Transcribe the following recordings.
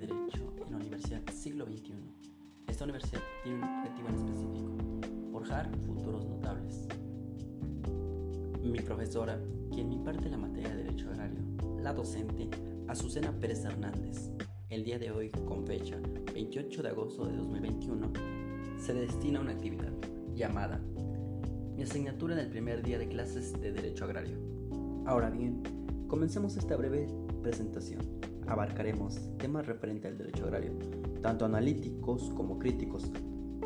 Derecho en la Universidad Siglo XXI. Esta universidad tiene un objetivo en específico, forjar futuros notables. Mi profesora, quien me imparte la materia de Derecho Agrario, la docente Azucena Pérez Hernández, el día de hoy, con fecha 28 de agosto de 2021, se destina a una actividad llamada Mi asignatura en el primer día de clases de Derecho Agrario. Ahora bien, comencemos esta breve presentación. Abarcaremos temas referentes al derecho agrario, tanto analíticos como críticos,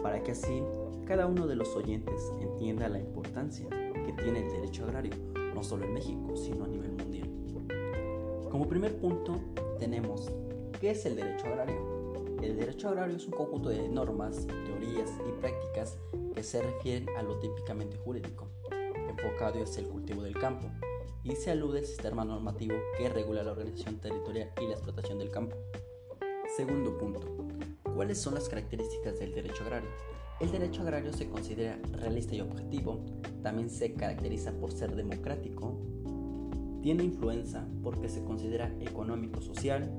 para que así cada uno de los oyentes entienda la importancia que tiene el derecho agrario, no solo en México, sino a nivel mundial. Como primer punto tenemos, ¿qué es el derecho agrario? El derecho agrario es un conjunto de normas, teorías y prácticas que se refieren a lo típicamente jurídico, enfocado hacia el cultivo del campo, y se alude al sistema normativo que regula la organización territorial y la explotación del campo. Segundo punto, ¿cuáles son las características del derecho agrario? El derecho agrario se considera realista y objetivo, también se caracteriza por ser democrático, tiene influencia porque se considera económico-social,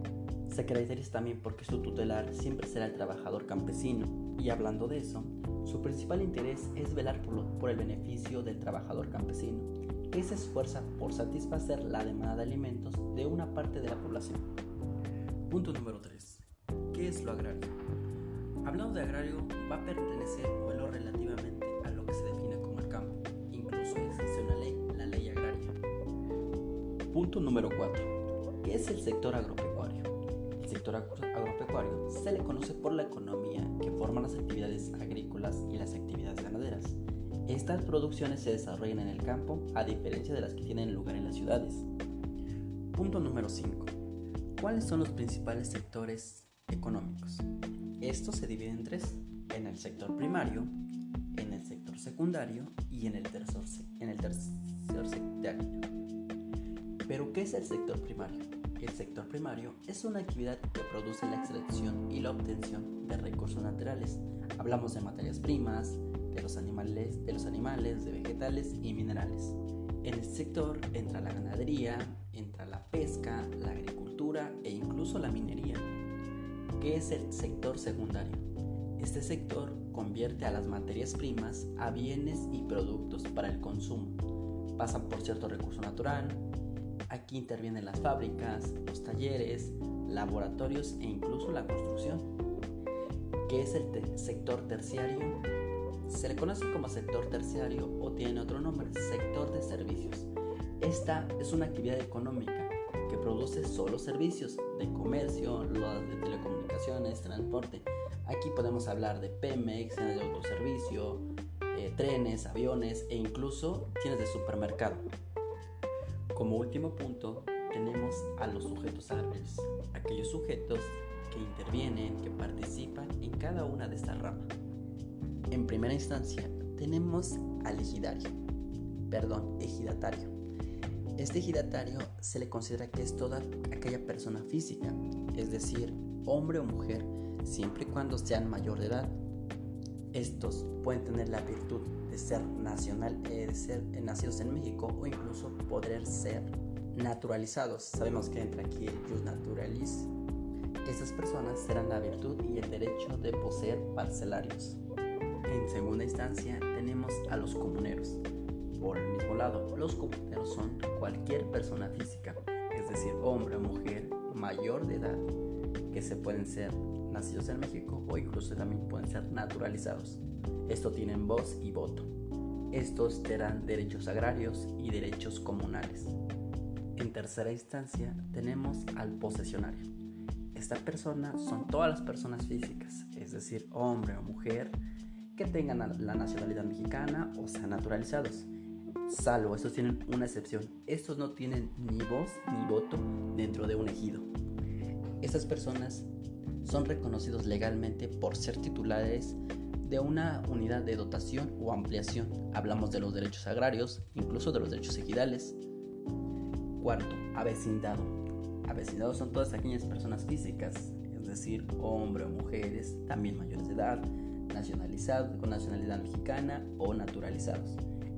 se caracteriza también porque su tutelar siempre será el trabajador campesino y hablando de eso, su principal interés es velar por, por el beneficio del trabajador campesino que se esfuerza por satisfacer la demanda de alimentos de una parte de la población. Punto número 3. ¿Qué es lo agrario? Hablando de agrario, va a pertenecer o lo relativamente a lo que se define como el campo. Incluso existe una ley, la ley agraria. Punto número 4. ¿Qué es el sector agropecuario? El sector agropecuario se le conoce por la economía que forman las actividades agrícolas y las actividades estas producciones se desarrollan en el campo a diferencia de las que tienen lugar en las ciudades. Punto número 5. ¿Cuáles son los principales sectores económicos? Estos se dividen en tres, en el sector primario, en el sector secundario y en el tercer, en el tercer. ¿Pero qué es el sector primario? El sector primario es una actividad que produce la extracción y la obtención de recursos naturales. Hablamos de materias primas, de los animales, de los animales, de vegetales y minerales. En este sector entra la ganadería, entra la pesca, la agricultura e incluso la minería. ¿Qué es el sector secundario? Este sector convierte a las materias primas a bienes y productos para el consumo. Pasan por cierto recurso natural. Aquí intervienen las fábricas, los talleres, laboratorios e incluso la construcción. ¿Qué es el sector terciario? Se le conoce como sector terciario o tiene otro nombre, sector de servicios. Esta es una actividad económica que produce solo servicios de comercio, de telecomunicaciones, transporte. Aquí podemos hablar de Pemex, de autoservicio, eh, trenes, aviones e incluso tienes de supermercado. Como último punto, tenemos a los sujetos agrarios, aquellos sujetos que intervienen, que participan en cada una de estas ramas. En primera instancia, tenemos al ejidario, perdón, ejidatario. Este ejidatario se le considera que es toda aquella persona física, es decir, hombre o mujer, siempre y cuando sean mayor de edad. Estos pueden tener la virtud de ser nacional, eh, de ser nacidos en México o incluso poder ser naturalizados. Sabemos que entra aquí el jus naturalis. Estas personas serán la virtud y el derecho de poseer parcelarios. En segunda instancia tenemos a los comuneros. Por el mismo lado, los comuneros son cualquier persona física, es decir, hombre o mujer mayor de edad, que se pueden ser nacidos en México o incluso también pueden ser naturalizados. Esto tienen voz y voto. Estos tendrán derechos agrarios y derechos comunales. En tercera instancia tenemos al posesionario. Esta persona son todas las personas físicas, es decir, hombre o mujer, que tengan la nacionalidad mexicana o sean naturalizados. Salvo, estos tienen una excepción. Estos no tienen ni voz ni voto dentro de un ejido. Estas personas son reconocidos legalmente por ser titulares de una unidad de dotación o ampliación. Hablamos de los derechos agrarios, incluso de los derechos ejidales. Cuarto, avecindado. Avecindados son todas aquellas personas físicas, es decir, hombres o mujeres, también mayores de edad, nacionalizados, con nacionalidad mexicana o naturalizados.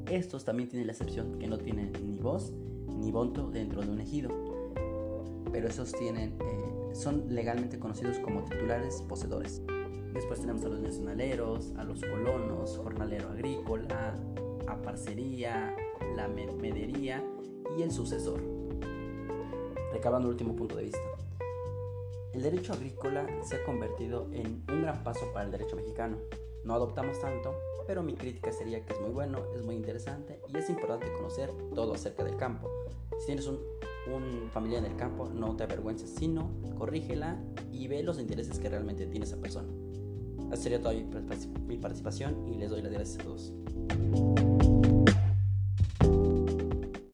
Estos también tienen la excepción que no tienen ni voz ni voto dentro de un ejido, pero esos tienen, eh, son legalmente conocidos como titulares poseedores. Después tenemos a los nacionaleros, a los colonos, jornalero agrícola, a parcería, la medería y el sucesor. Recabando el último punto de vista. El derecho agrícola se ha convertido en un gran paso para el derecho mexicano. No adoptamos tanto, pero mi crítica sería que es muy bueno, es muy interesante y es importante conocer todo acerca del campo. Si tienes un, un familiar en el campo, no te avergüences, sino corrígela y ve los intereses que realmente tiene esa persona. Así sería toda mi participación y les doy las gracias a todos.